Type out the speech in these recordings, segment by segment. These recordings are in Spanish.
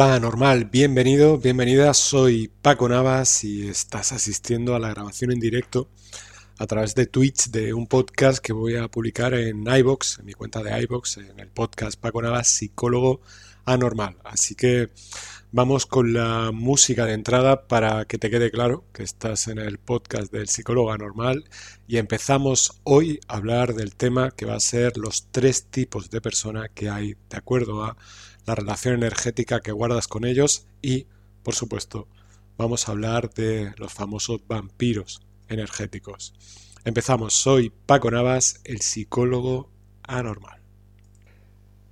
Hola normal, bienvenido, bienvenida, soy Paco Navas y estás asistiendo a la grabación en directo a través de Twitch de un podcast que voy a publicar en iBox, en mi cuenta de iBox, en el podcast Paco Navas, psicólogo anormal. Así que vamos con la música de entrada para que te quede claro que estás en el podcast del psicólogo anormal y empezamos hoy a hablar del tema que va a ser los tres tipos de persona que hay de acuerdo a la relación energética que guardas con ellos y, por supuesto, vamos a hablar de los famosos vampiros energéticos. Empezamos, soy Paco Navas, el psicólogo anormal.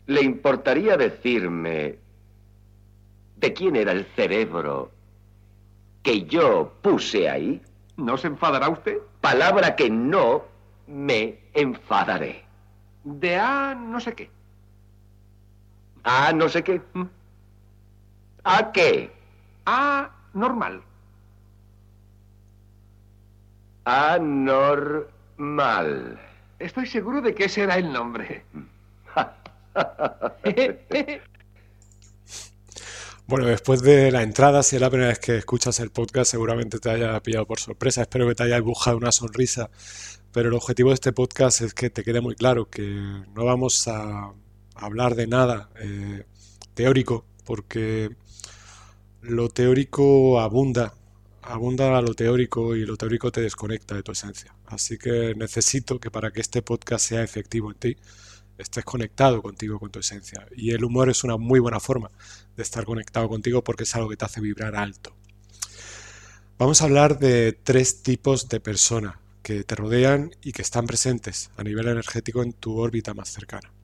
¿Le importaría decirme de quién era el cerebro que yo puse ahí? ¿No se enfadará usted? Palabra que no me enfadaré. De A no sé qué. Ah, no sé qué. ¿Mm? ¿A qué? A normal. Anormal. Estoy seguro de que ese era el nombre. Bueno, después de la entrada, si es la primera vez que escuchas el podcast, seguramente te haya pillado por sorpresa. Espero que te haya dibujado una sonrisa. Pero el objetivo de este podcast es que te quede muy claro que no vamos a hablar de nada eh, teórico, porque lo teórico abunda, abunda a lo teórico y lo teórico te desconecta de tu esencia. Así que necesito que para que este podcast sea efectivo en ti, estés conectado contigo, con tu esencia. Y el humor es una muy buena forma de estar conectado contigo porque es algo que te hace vibrar alto. Vamos a hablar de tres tipos de personas que te rodean y que están presentes a nivel energético en tu órbita más cercana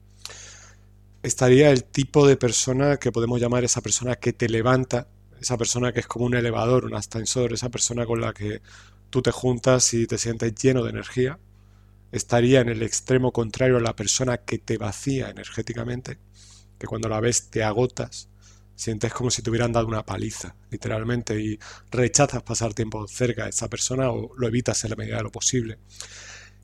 estaría el tipo de persona que podemos llamar esa persona que te levanta, esa persona que es como un elevador, un ascensor, esa persona con la que tú te juntas y te sientes lleno de energía. Estaría en el extremo contrario a la persona que te vacía energéticamente, que cuando la ves te agotas, sientes como si te hubieran dado una paliza, literalmente, y rechazas pasar tiempo cerca de esa persona o lo evitas en la medida de lo posible.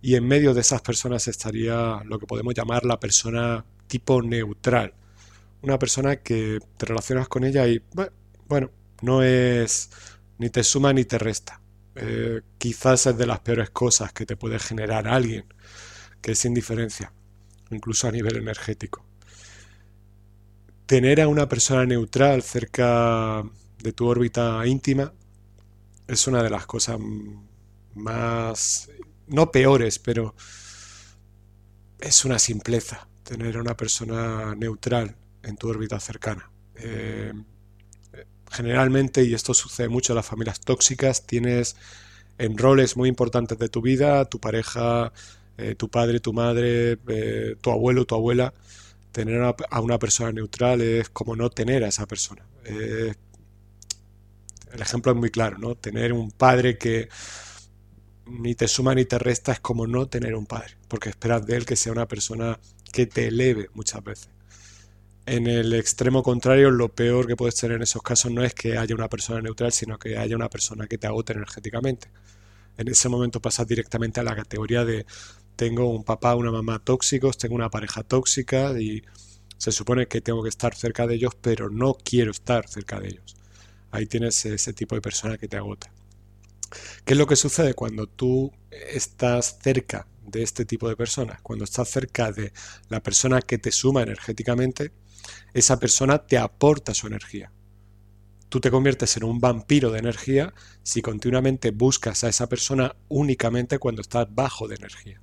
Y en medio de esas personas estaría lo que podemos llamar la persona tipo neutral. Una persona que te relacionas con ella y, bueno, no es ni te suma ni te resta. Eh, quizás es de las peores cosas que te puede generar alguien, que es indiferencia, incluso a nivel energético. Tener a una persona neutral cerca de tu órbita íntima es una de las cosas más, no peores, pero es una simpleza tener a una persona neutral en tu órbita cercana. Eh, generalmente, y esto sucede mucho en las familias tóxicas, tienes en roles muy importantes de tu vida, tu pareja, eh, tu padre, tu madre, eh, tu abuelo, tu abuela, tener a una persona neutral es como no tener a esa persona. el ejemplo es muy claro, ¿no? Tener un padre que ni te suma ni te resta es como no tener un padre, porque esperas de él que sea una persona que te eleve muchas veces. En el extremo contrario, lo peor que puedes tener en esos casos no es que haya una persona neutral, sino que haya una persona que te agote energéticamente. En ese momento pasas directamente a la categoría de tengo un papá, una mamá tóxicos, tengo una pareja tóxica y se supone que tengo que estar cerca de ellos, pero no quiero estar cerca de ellos. Ahí tienes ese tipo de persona que te agota. ¿Qué es lo que sucede cuando tú estás cerca de este tipo de personas? Cuando estás cerca de la persona que te suma energéticamente, esa persona te aporta su energía. Tú te conviertes en un vampiro de energía si continuamente buscas a esa persona únicamente cuando estás bajo de energía.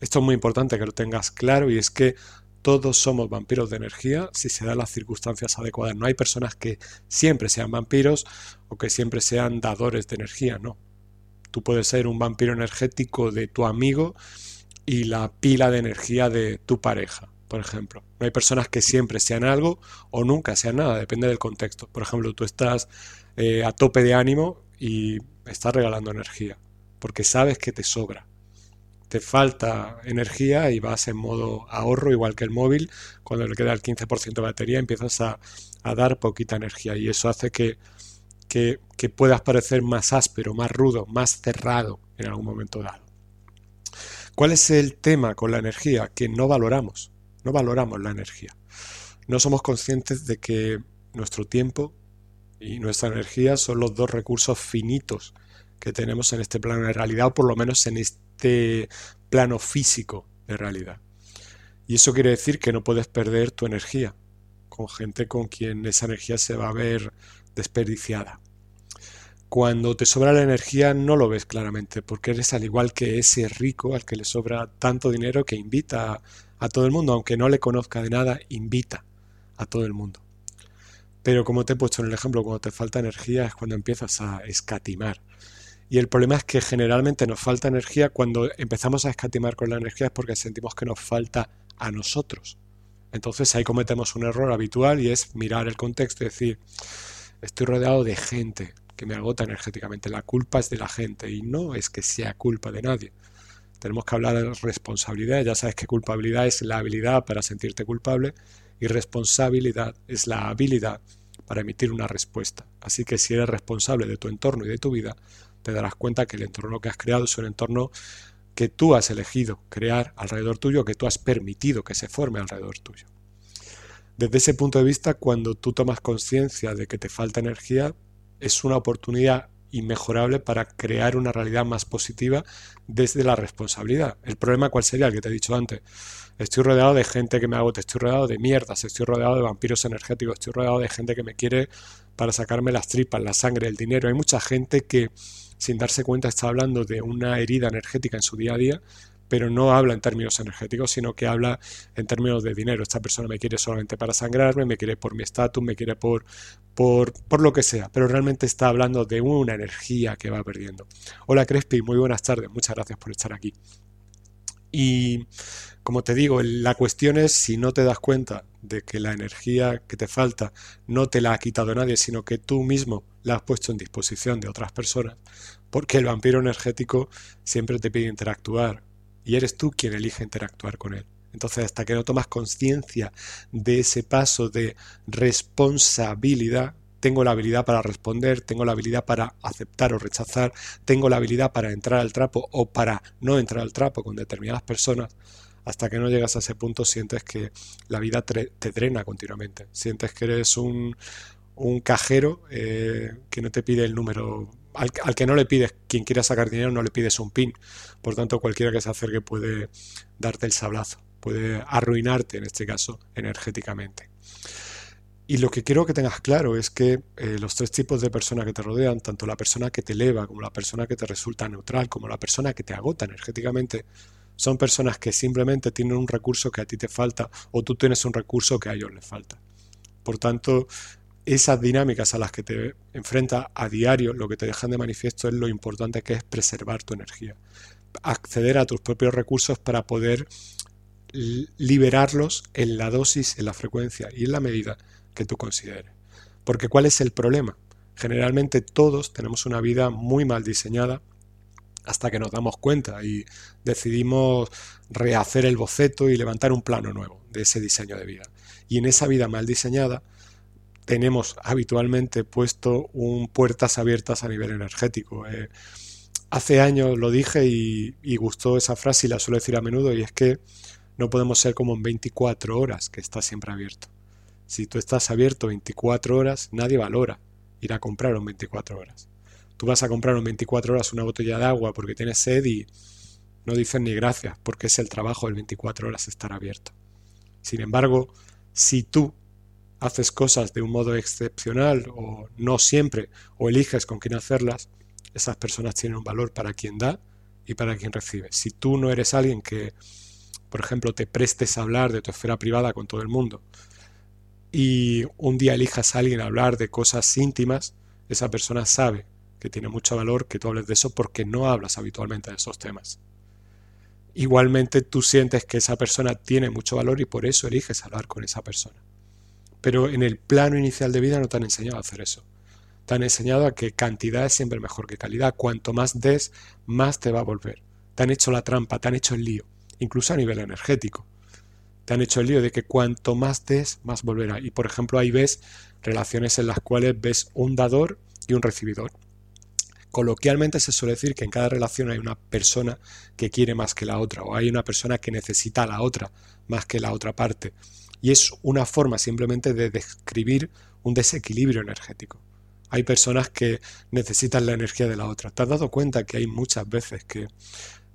Esto es muy importante que lo tengas claro y es que todos somos vampiros de energía si se dan las circunstancias adecuadas. No hay personas que siempre sean vampiros o que siempre sean dadores de energía, no. Tú puedes ser un vampiro energético de tu amigo y la pila de energía de tu pareja, por ejemplo. No hay personas que siempre sean algo o nunca sean nada, depende del contexto. Por ejemplo, tú estás eh, a tope de ánimo y estás regalando energía, porque sabes que te sobra te falta energía y vas en modo ahorro, igual que el móvil, cuando le queda el 15% de batería empiezas a, dar poquita energía y eso hace que, que, puedas parecer más áspero, más rudo, más cerrado en algún momento dado. ¿Cuál es el tema con la energía? Que no valoramos, no valoramos la energía. No somos conscientes de que nuestro tiempo y nuestra energía son los dos recursos finitos que tenemos en este plano de realidad, o por lo menos en este plano físico de realidad. Y eso quiere decir que no puedes perder tu energía con gente con quien esa energía se va a ver desperdiciada. Cuando te sobra la energía no lo ves claramente, porque eres al igual que ese rico al que le sobra tanto dinero que invita a, todo el mundo, aunque no le conozca de nada, invita a todo el mundo. Pero como te he puesto en el ejemplo, cuando te falta energía es cuando empiezas a escatimar, y el problema es que generalmente nos falta energía cuando empezamos a escatimar con la energía es porque sentimos que nos falta a nosotros. Entonces ahí cometemos un error habitual y es mirar el contexto y decir, estoy rodeado de gente que me agota energéticamente, la culpa es de la gente y no es que sea culpa de nadie. Tenemos que hablar de responsabilidad, ya sabes que culpabilidad es la habilidad para sentirte culpable y responsabilidad es la habilidad para emitir una respuesta. Así que si eres responsable de tu entorno y de tu vida, te darás cuenta que el entorno que has creado es un entorno que tú has elegido crear alrededor tuyo, que tú has permitido que se forme alrededor tuyo. Desde ese punto de vista, cuando tú tomas conciencia de que te falta energía, es una oportunidad inmejorable para crear una realidad más positiva desde la responsabilidad. El problema cuál sería el que te he dicho antes. Estoy rodeado de gente que me agota, estoy rodeado de mierdas, estoy rodeado de vampiros energéticos, estoy rodeado de gente que me quiere para sacarme las tripas, la sangre, el dinero. Hay mucha gente que sin darse cuenta está hablando de una herida energética en su día a día, pero no habla en términos energéticos, sino que habla en términos de dinero. Esta persona me quiere solamente para sangrarme, me quiere por mi estatus, me quiere por, por, por lo que sea, pero realmente está hablando de una energía que va perdiendo. Hola Crespi, muy buenas tardes, muchas gracias por estar aquí. Y como te digo, la cuestión es si no te das cuenta de que la energía que te falta no te la ha quitado nadie, sino que tú mismo la has puesto en disposición de otras personas, porque el vampiro energético siempre te pide interactuar y eres tú quien elige interactuar con él. Entonces, hasta que no tomas conciencia de ese paso de responsabilidad, tengo la habilidad para responder, tengo la habilidad para aceptar o rechazar, tengo la habilidad para entrar al trapo o para no entrar al trapo con determinadas personas, hasta que no llegas a ese punto sientes que la vida te, drena continuamente, sientes que eres un, cajero eh, que no te pide el número, al, al, que no le pides, quien quiera sacar dinero no le pides un pin, por tanto cualquiera que se acerque puede darte el sablazo, puede arruinarte en este caso energéticamente. Y lo que quiero que tengas claro es que eh, los tres tipos de personas que te rodean, tanto la persona que te eleva, como la persona que te resulta neutral, como la persona que te agota energéticamente, son personas que simplemente tienen un recurso que a ti te falta o tú tienes un recurso que a ellos les falta. Por tanto, esas dinámicas a las que te enfrentas a diario, lo que te dejan de manifiesto es lo importante que es preservar tu energía, acceder a tus propios recursos para poder liberarlos en la dosis, en la frecuencia y en la medida que tú consideres. Porque ¿cuál es el problema? Generalmente todos tenemos una vida muy mal diseñada hasta que nos damos cuenta y decidimos rehacer el boceto y levantar un plano nuevo de ese diseño de vida. Y en esa vida mal diseñada tenemos habitualmente puesto un puertas abiertas a nivel energético. Eh, hace años lo dije y, gustó esa frase y la suelo decir a menudo y es que no podemos ser como en 24 horas que está siempre abierto. Si tú estás abierto 24 horas, nadie valora ir a comprar en 24 horas. Tú vas a comprar en 24 horas una botella de agua porque tienes sed y no dicen ni gracias porque es el trabajo de 24 horas estar abierto. Sin embargo, si tú haces cosas de un modo excepcional o no siempre o eliges con quién hacerlas, esas personas tienen un valor para quien da y para quien recibe. Si tú no eres alguien que, por ejemplo, te prestes a hablar de tu esfera privada con todo el mundo y un día elijas a alguien a hablar de cosas íntimas, esa persona sabe que tiene mucho valor que tú hables de eso porque no hablas habitualmente de esos temas. Igualmente tú sientes que esa persona tiene mucho valor y por eso eliges hablar con esa persona. Pero en el plano inicial de vida no te han enseñado a hacer eso. Te han enseñado a que cantidad es siempre mejor que calidad. Cuanto más des, más te va a volver. Te han hecho la trampa, te han hecho el lío, incluso a nivel energético. Te han hecho el lío de que cuanto más des, más volverá. Y por ejemplo ahí ves relaciones en las cuales ves un dador y un recibidor. Coloquialmente se suele decir que en cada relación hay una persona que quiere más que la otra o hay una persona que necesita a la otra más que la otra parte y es una forma simplemente de describir un desequilibrio energético. Hay personas que necesitan la energía de la otra. ¿Te has dado cuenta que hay muchas veces que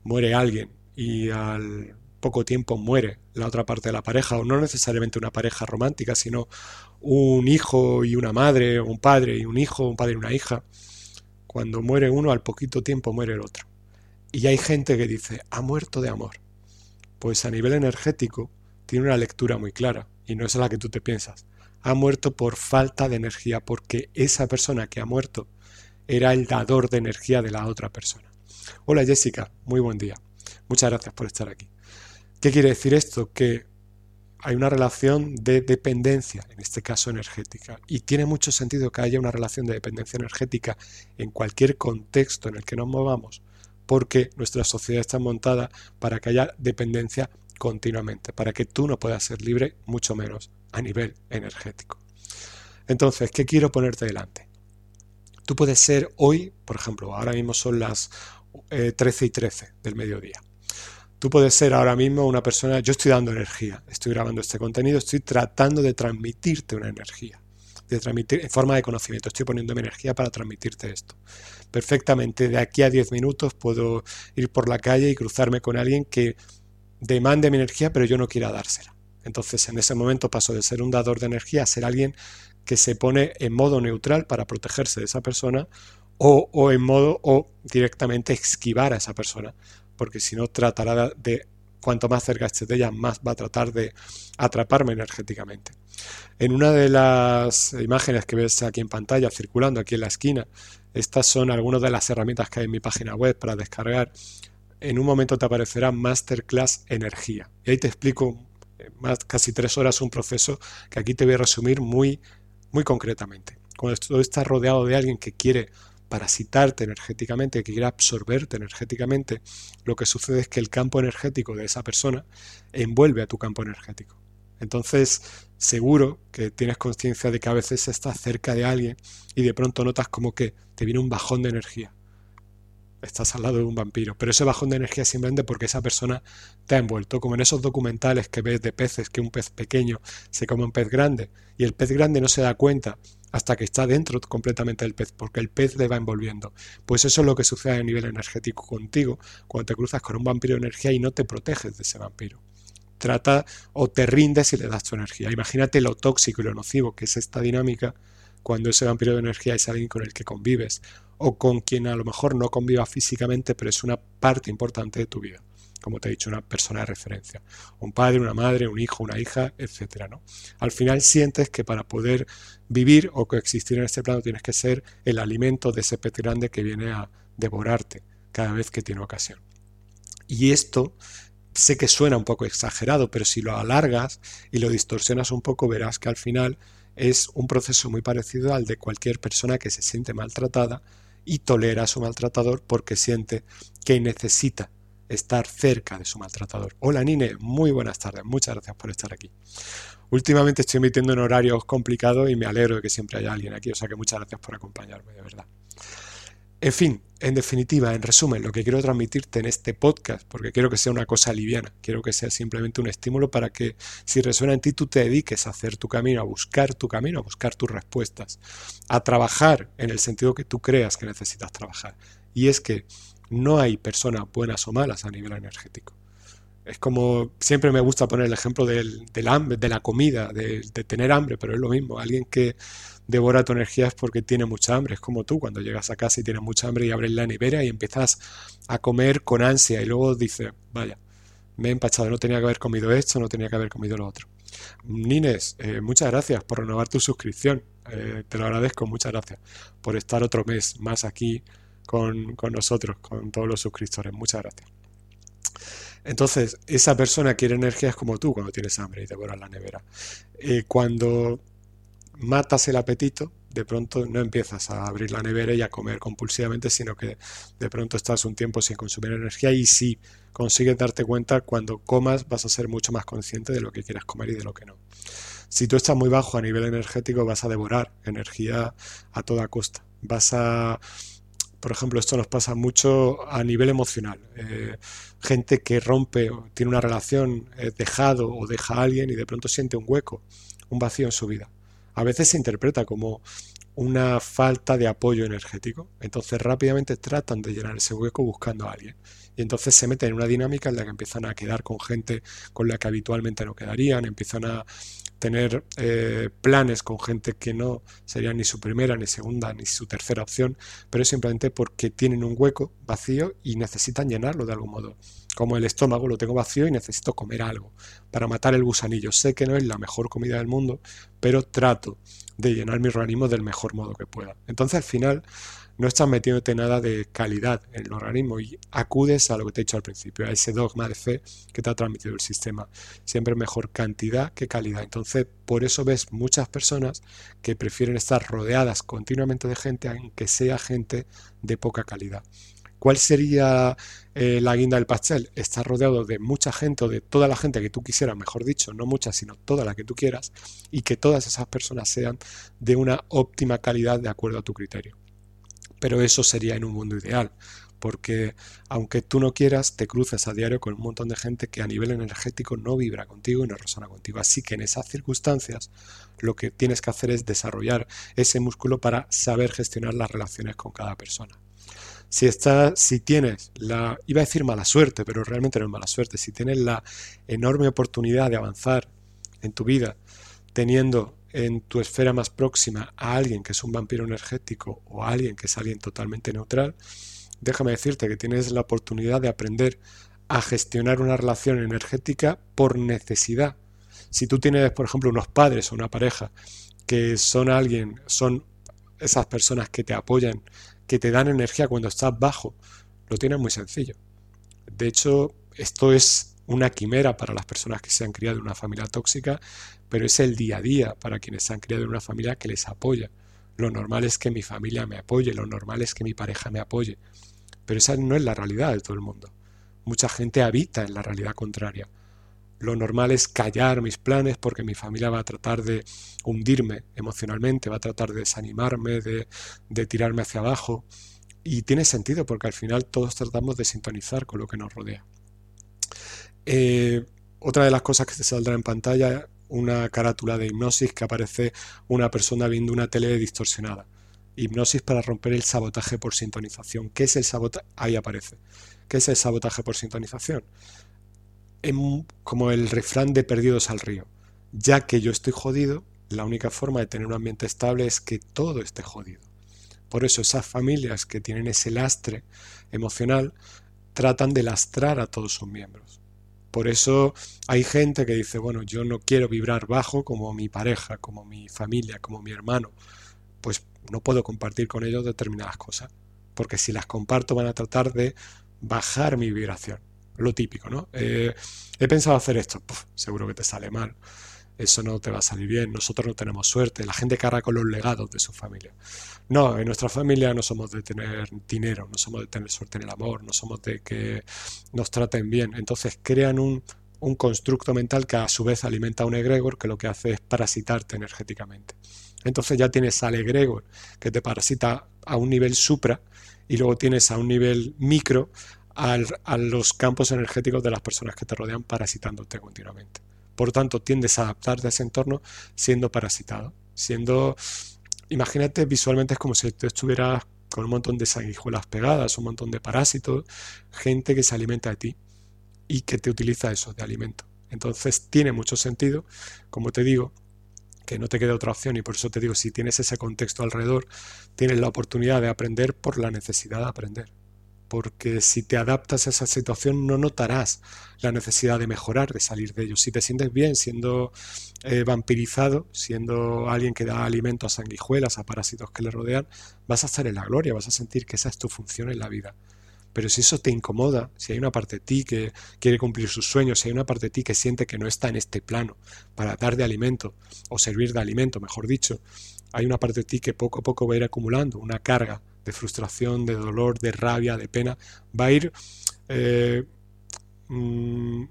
muere alguien y al poco tiempo muere la otra parte de la pareja, o no necesariamente una pareja romántica, sino un hijo y una madre, un padre y un hijo, un padre y una hija. Cuando muere uno, al poquito tiempo muere el otro. Y hay gente que dice, ha muerto de amor. Pues a nivel energético, tiene una lectura muy clara y no es la que tú te piensas. Ha muerto por falta de energía porque esa persona que ha muerto era el dador de energía de la otra persona. Hola Jessica, muy buen día. Muchas gracias por estar aquí. ¿Qué quiere decir esto? Que hay una relación de dependencia, en este caso energética, y tiene mucho sentido que haya una relación de dependencia energética en cualquier contexto en el que nos movamos, porque nuestra sociedad está montada para que haya dependencia continuamente, para que tú no puedas ser libre, mucho menos a nivel energético. Entonces, ¿qué quiero ponerte delante? Tú puedes ser hoy, por ejemplo, ahora mismo son las 13 eh, y 13 del mediodía. Tú puedes ser ahora mismo una persona, yo estoy dando energía, estoy grabando este contenido, estoy tratando de transmitirte una energía, de transmitir en forma de conocimiento, estoy poniendo mi energía para transmitirte esto. Perfectamente, de aquí a 10 minutos puedo ir por la calle y cruzarme con alguien que demande mi energía, pero yo no quiera dársela. Entonces, en ese momento paso de ser un dador de energía a ser alguien que se pone en modo neutral para protegerse de esa persona o, o en modo o directamente esquivar a esa persona, porque si no tratará de cuanto más cerca esté de ella, más va a tratar de atraparme energéticamente. En una de las imágenes que ves aquí en pantalla, circulando aquí en la esquina, estas son algunas de las herramientas que hay en mi página web para descargar en un momento te aparecerá Masterclass Energía. Y ahí te explico eh, más, casi tres horas un proceso que aquí te voy a resumir muy, muy concretamente. Cuando tú estás rodeado de alguien que quiere parasitarte energéticamente, que quiere absorberte energéticamente, lo que sucede es que el campo energético de esa persona envuelve a tu campo energético. Entonces, seguro que tienes conciencia de que a veces estás cerca de alguien y de pronto notas como que te viene un bajón de energía estás al lado de un vampiro. Pero ese bajón de energía es simplemente porque esa persona te ha envuelto, como en esos documentales que ves de peces, que un pez pequeño se come un pez grande y el pez grande no se da cuenta hasta que está dentro completamente del pez, porque el pez le va envolviendo. Pues eso es lo que sucede a nivel energético contigo cuando te cruzas con un vampiro de energía y no te proteges de ese vampiro. Trata o te rindes y le das tu energía. Imagínate lo tóxico y lo nocivo que es esta dinámica cuando ese vampiro de energía es alguien con el que convives o con quien a lo mejor no conviva físicamente, pero es una parte importante de tu vida. como te he dicho, una persona de referencia. Un padre, una madre, un hijo, una hija, etcétera, ¿no? Al final sientes que para poder vivir o coexistir en este plano tienes que ser el alimento de ese pez grande que viene a devorarte cada vez que tiene ocasión. Y esto sé que suena un poco exagerado, pero si lo alargas y lo distorsionas un poco, verás que al final es un proceso muy parecido al de cualquier persona que se siente maltratada y tolera a su maltratador porque siente que necesita estar cerca de su maltratador. Hola Nine, muy buenas tardes, muchas gracias por estar aquí. Últimamente estoy emitiendo en horarios complicados y me alegro de que siempre haya alguien aquí, o sea que muchas gracias por acompañarme, de verdad. En fin, en definitiva, en resumen, lo que quiero transmitirte en este podcast, porque quiero que sea una cosa liviana, quiero que sea simplemente un estímulo para que si resuena en ti tú te dediques a hacer tu camino, a buscar tu camino, a buscar tus respuestas, a trabajar en el sentido que tú creas que necesitas trabajar. Y es que no hay personas buenas o malas a nivel energético. Es como siempre me gusta poner el ejemplo del, hambre, de la comida, de, de tener hambre, pero es lo mismo. Alguien que devora tu energía es porque tiene mucha hambre. Es como tú cuando llegas a casa y tienes mucha hambre y abres la nevera y empiezas a comer con ansia y luego dices, vaya, me he empachado, no tenía que haber comido esto, no tenía que haber comido lo otro. Nines, eh, muchas gracias por renovar tu suscripción. Eh, te lo agradezco, muchas gracias por estar otro mes más aquí con, nosotros, con todos los suscriptores. Muchas gracias. Entonces, esa persona quiere energías como tú cuando tienes hambre y devoras la nevera. Eh, cuando matas el apetito, de pronto no empiezas a abrir la nevera y a comer compulsivamente, sino que de pronto estás un tiempo sin consumir energía y si consigues darte cuenta, cuando comas vas a ser mucho más consciente de lo que quieres comer y de lo que no. Si tú estás muy bajo a nivel energético, vas a devorar energía a toda costa. Vas a, por ejemplo, esto nos pasa mucho a nivel emocional. Eh, gente que rompe, tiene una relación, eh, dejado o deja a alguien y de pronto siente un hueco, un vacío en su vida a veces se interpreta como una falta de apoyo energético. Entonces rápidamente tratan de llenar ese hueco buscando a alguien. Y entonces se meten en una dinámica en la que empiezan a quedar con gente con la que habitualmente no quedarían, empiezan a tener eh, planes con gente que no serían ni su primera, ni segunda, ni su tercera opción, pero es simplemente porque tienen un hueco vacío y necesitan llenarlo de algún modo como el estómago lo tengo vacío y necesito comer algo para matar el gusanillo. Sé que no es la mejor comida del mundo, pero trato de llenar mi organismo del mejor modo que pueda. Entonces al final no estás metiéndote nada de calidad en el organismo y acudes a lo que te he dicho al principio, a ese dogma de fe que te ha transmitido el sistema. Siempre mejor cantidad que calidad. Entonces por eso ves muchas personas que prefieren estar rodeadas continuamente de gente aunque sea gente de poca calidad. ¿Cuál sería eh, la guinda del pastel? Estar rodeado de mucha gente o de toda la gente que tú quisieras, mejor dicho, no mucha, sino toda la que tú quieras, y que todas esas personas sean de una óptima calidad de acuerdo a tu criterio. Pero eso sería en un mundo ideal, porque aunque tú no quieras, te cruces a diario con un montón de gente que a nivel energético no vibra contigo y no resona contigo. Así que en esas circunstancias lo que tienes que hacer es desarrollar ese músculo para saber gestionar las relaciones con cada persona si, si tienes la, iba a decir mala suerte, pero realmente no es mala suerte, si tienes la enorme oportunidad de avanzar en tu vida teniendo en tu esfera más próxima a alguien que es un vampiro energético o a alguien que es alguien totalmente neutral, déjame decirte que tienes la oportunidad de aprender a gestionar una relación energética por necesidad. Si tú tienes, por ejemplo, unos padres o una pareja que son alguien, son esas personas que te apoyan que te dan energía cuando estás bajo, lo tienes muy sencillo. De hecho, esto es una quimera para las personas que se han criado en una familia tóxica, pero es el día a día para quienes han criado en una familia que les apoya. Lo normal es que mi familia me apoye, lo normal es que mi pareja me apoye, pero esa no es la realidad de todo el mundo. Mucha gente habita en la realidad contraria. Lo normal es callar mis planes porque mi familia va a tratar de hundirme emocionalmente, va a tratar de desanimarme, de, tirarme hacia abajo. Y tiene sentido porque al final todos tratamos de sintonizar con lo que nos rodea. Eh, otra de las cosas que se saldrá en pantalla, una carátula de hipnosis que aparece una persona viendo una tele distorsionada. Hipnosis para romper el sabotaje por sintonización. ¿Qué es el sabotaje? Ahí aparece. ¿Qué es el sabotaje por sintonización? como el refrán de perdidos al río. Ya que yo estoy jodido, la única forma de tener un ambiente estable es que todo esté jodido. Por eso esas familias que tienen ese lastre emocional tratan de lastrar a todos sus miembros. Por eso hay gente que dice, bueno, yo no quiero vibrar bajo como mi pareja, como mi familia, como mi hermano. Pues no puedo compartir con ellos determinadas cosas. Porque si las comparto van a tratar de bajar mi vibración. Lo típico, ¿no? Eh, he pensado hacer esto. seguro que te sale mal eso no te va a salir bien, nosotros no tenemos suerte, la gente carga con los legados de su familia. No, en nuestra familia no somos de tener dinero, no somos de tener suerte en el amor, no somos de que nos traten bien. Entonces crean un, un constructo mental que a su vez alimenta a un egregor que lo que hace es parasitarte energéticamente. Entonces ya tienes al egregor que te parasita a un nivel supra y luego tienes a un nivel micro a los campos energéticos de las personas que te rodean parasitándote continuamente. Por tanto, tiendes a adaptarte a ese entorno siendo parasitado, siendo... Imagínate visualmente es como si tú estuvieras con un montón de sanguijuelas pegadas, un montón de parásitos, gente que se alimenta de ti y que te utiliza eso de alimento. Entonces tiene mucho sentido, como te digo, que no te queda otra opción y por eso te digo, si tienes ese contexto alrededor, tienes la oportunidad de aprender por la necesidad de aprender porque si te adaptas a esa situación no notarás la necesidad de mejorar, de salir de ello. Si te sientes bien siendo eh, vampirizado, siendo alguien que da alimento a sanguijuelas, a parásitos que le rodean, vas a estar en la gloria, vas a sentir que esa es tu función en la vida. Pero si eso te incomoda, si hay una parte de ti que quiere cumplir sus sueños, si hay una parte de ti que siente que no está en este plano para dar de alimento o servir de alimento, mejor dicho, hay una parte de ti que poco a poco va a ir acumulando una carga de frustración, de dolor, de rabia, de pena, va a ir, eh, mm,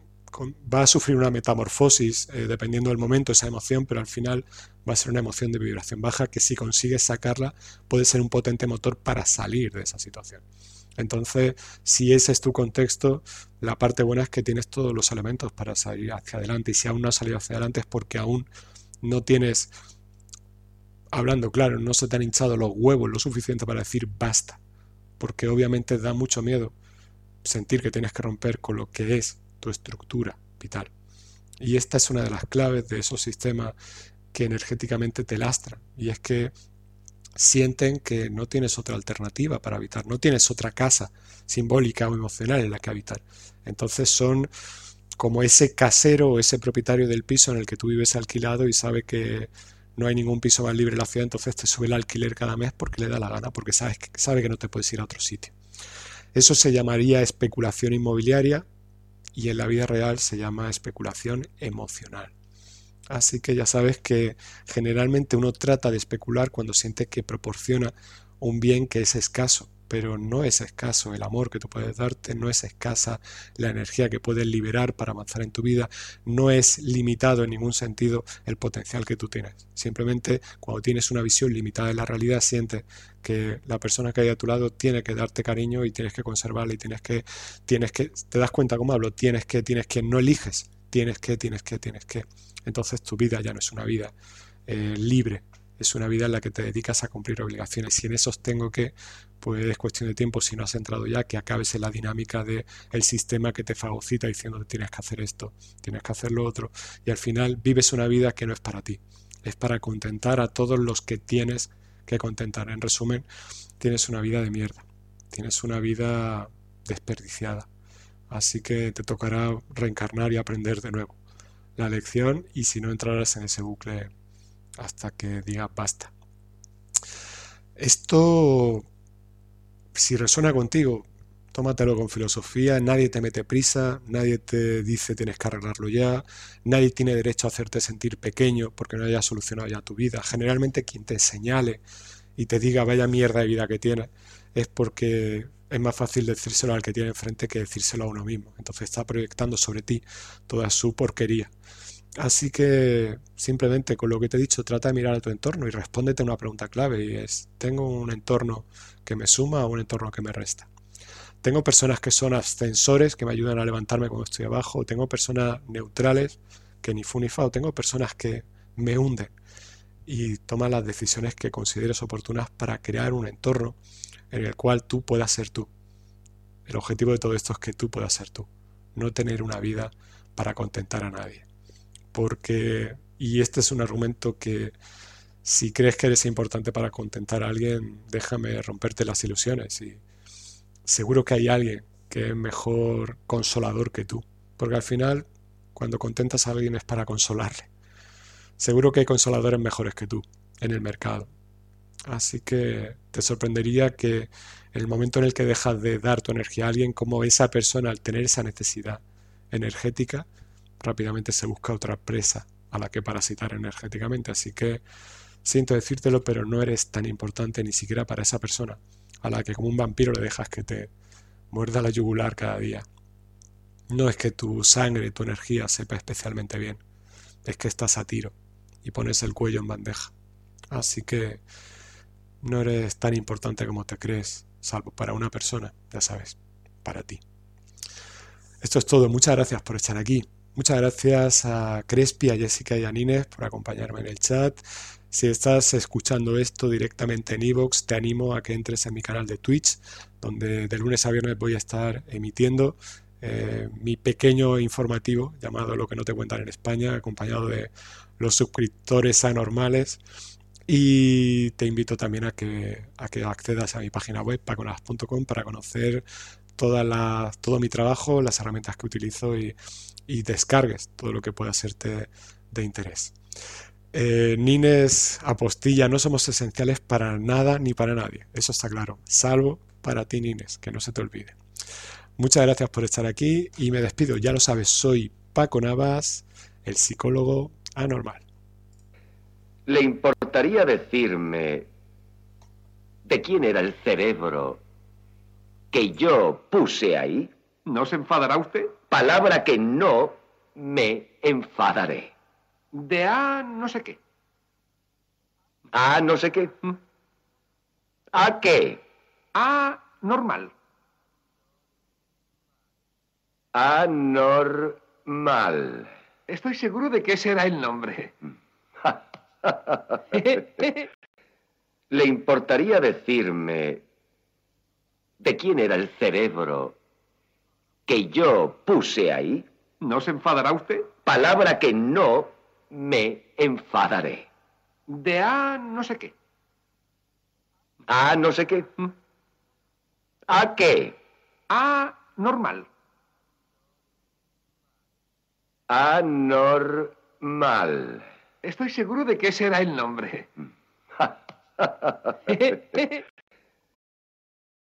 va a sufrir una metamorfosis eh, dependiendo del momento, esa emoción, pero al final va a ser una emoción de vibración baja que si consigues sacarla puede ser un potente motor para salir de esa situación. Entonces, si ese es tu contexto, la parte buena es que tienes todos los elementos para salir hacia adelante y si aún no has salido hacia adelante es porque aún no tienes hablando claro, no se te han hinchado los huevos lo suficiente para decir basta, porque obviamente da mucho miedo sentir que tienes que romper con lo que es tu estructura vital. Y esta es una de las claves de esos sistemas que energéticamente te lastran, y es que sienten que no tienes otra alternativa para habitar, no tienes otra casa simbólica o emocional en la que habitar. Entonces son como ese casero o ese propietario del piso en el que tú vives alquilado y sabe que no hay ningún piso más libre en la ciudad, entonces te sube el alquiler cada mes porque le da la gana, porque sabes que, sabe que no te puedes ir a otro sitio. Eso se llamaría especulación inmobiliaria y en la vida real se llama especulación emocional. Así que ya sabes que generalmente uno trata de especular cuando siente que proporciona un bien que es escaso, pero no es escaso el amor que tú puedes darte, no es escasa la energía que puedes liberar para avanzar en tu vida, no es limitado en ningún sentido el potencial que tú tienes. Simplemente cuando tienes una visión limitada de la realidad, sientes que la persona que hay a tu lado tiene que darte cariño y tienes que conservarla y tienes que, tienes que, te das cuenta cómo hablo, tienes que, tienes que, no eliges, tienes que, tienes que, tienes que. Entonces tu vida ya no es una vida eh, libre, es una vida en la que te dedicas a cumplir obligaciones. Y en esos tengo que, pues es cuestión de tiempo, si no has entrado ya, que acabes en la dinámica del el sistema que te fagocita diciendo tienes que hacer esto, tienes que hacer lo otro. Y al final vives una vida que no es para ti. Es para contentar a todos los que tienes que contentar. En resumen, tienes una vida de mierda. Tienes una vida desperdiciada. Así que te tocará reencarnar y aprender de nuevo la lección y si no entrarás en ese bucle hasta que diga basta. Esto, si resuena contigo, tómatelo con filosofía, nadie te mete prisa, nadie te dice tienes que arreglarlo ya, nadie tiene derecho a hacerte sentir pequeño porque no hayas solucionado ya tu vida. Generalmente quien te señale y te diga vaya mierda de vida que tienes es porque es más fácil decírselo al que tiene enfrente que decírselo a uno mismo. Entonces está proyectando sobre ti toda su porquería. Así que simplemente con lo que te he dicho, trata de mirar a tu entorno y respóndete una pregunta clave y es, ¿tengo un entorno que me suma o un entorno que me resta? Tengo personas que son ascensores que me ayudan a levantarme cuando estoy abajo, tengo personas neutrales que ni fu ni fa, tengo personas que me hunden y toma las decisiones que consideres oportunas para crear un entorno en el cual tú puedas ser tú. El objetivo de todo esto es que tú puedas ser tú, no tener una vida para contentar a nadie porque, y este es un argumento que si crees que eres importante para contentar a alguien, déjame romperte las ilusiones. Y seguro que hay alguien que es mejor consolador que tú. Porque al final, cuando contentas a alguien es para consolarle. Seguro que hay consoladores mejores que tú en el mercado. Así que te sorprendería que en el momento en el que dejas de dar tu energía a alguien, como esa persona al tener esa necesidad energética, rápidamente se busca otra presa a la que parasitar energéticamente. Así que siento decírtelo, pero no eres tan importante ni siquiera para esa persona a la que como un vampiro le dejas que te muerda la yugular cada día. No es que tu sangre, tu energía sepa especialmente bien, es que estás a tiro y pones el cuello en bandeja. Así que no eres tan importante como te crees, salvo para una persona, ya sabes, para ti. Esto es todo, muchas gracias por estar aquí. Muchas gracias a Crespi, a Jessica y a Nines por acompañarme en el chat. Si estás escuchando esto directamente en Evox, te animo a que entres en mi canal de Twitch, donde de lunes a viernes voy a estar emitiendo eh, mi pequeño informativo llamado Lo que no te cuentan en España, acompañado de los suscriptores anormales. Y te invito también a que, a que accedas a mi página web, paconas.com, para conocer toda todo mi trabajo, las herramientas que utilizo y, descargues todo lo que pueda serte de interés. Eh, Nines Apostilla, no somos esenciales para nada ni para nadie, eso está claro, salvo para ti Nines, que no se te olvide. Muchas gracias por estar aquí y me despido, ya lo sabes, soy Paco Navas, el psicólogo anormal. ¿Le importaría decirme de quién era el cerebro que yo puse ahí? ¿No se enfadará usted? Palabra que no me enfadaré. De A no sé qué. ¿A no sé qué? ¿Mm? ¿A qué? A normal. Anormal. Estoy seguro de que ese era el nombre. ¿Le importaría decirme de quién era el cerebro que yo puse ahí? ¿No se enfadará usted? Palabra que no me enfadaré. De A no sé qué. ¿A no sé qué? ¿Mm? ¿A qué? A normal. Anormal. Estoy seguro de que ese era el nombre.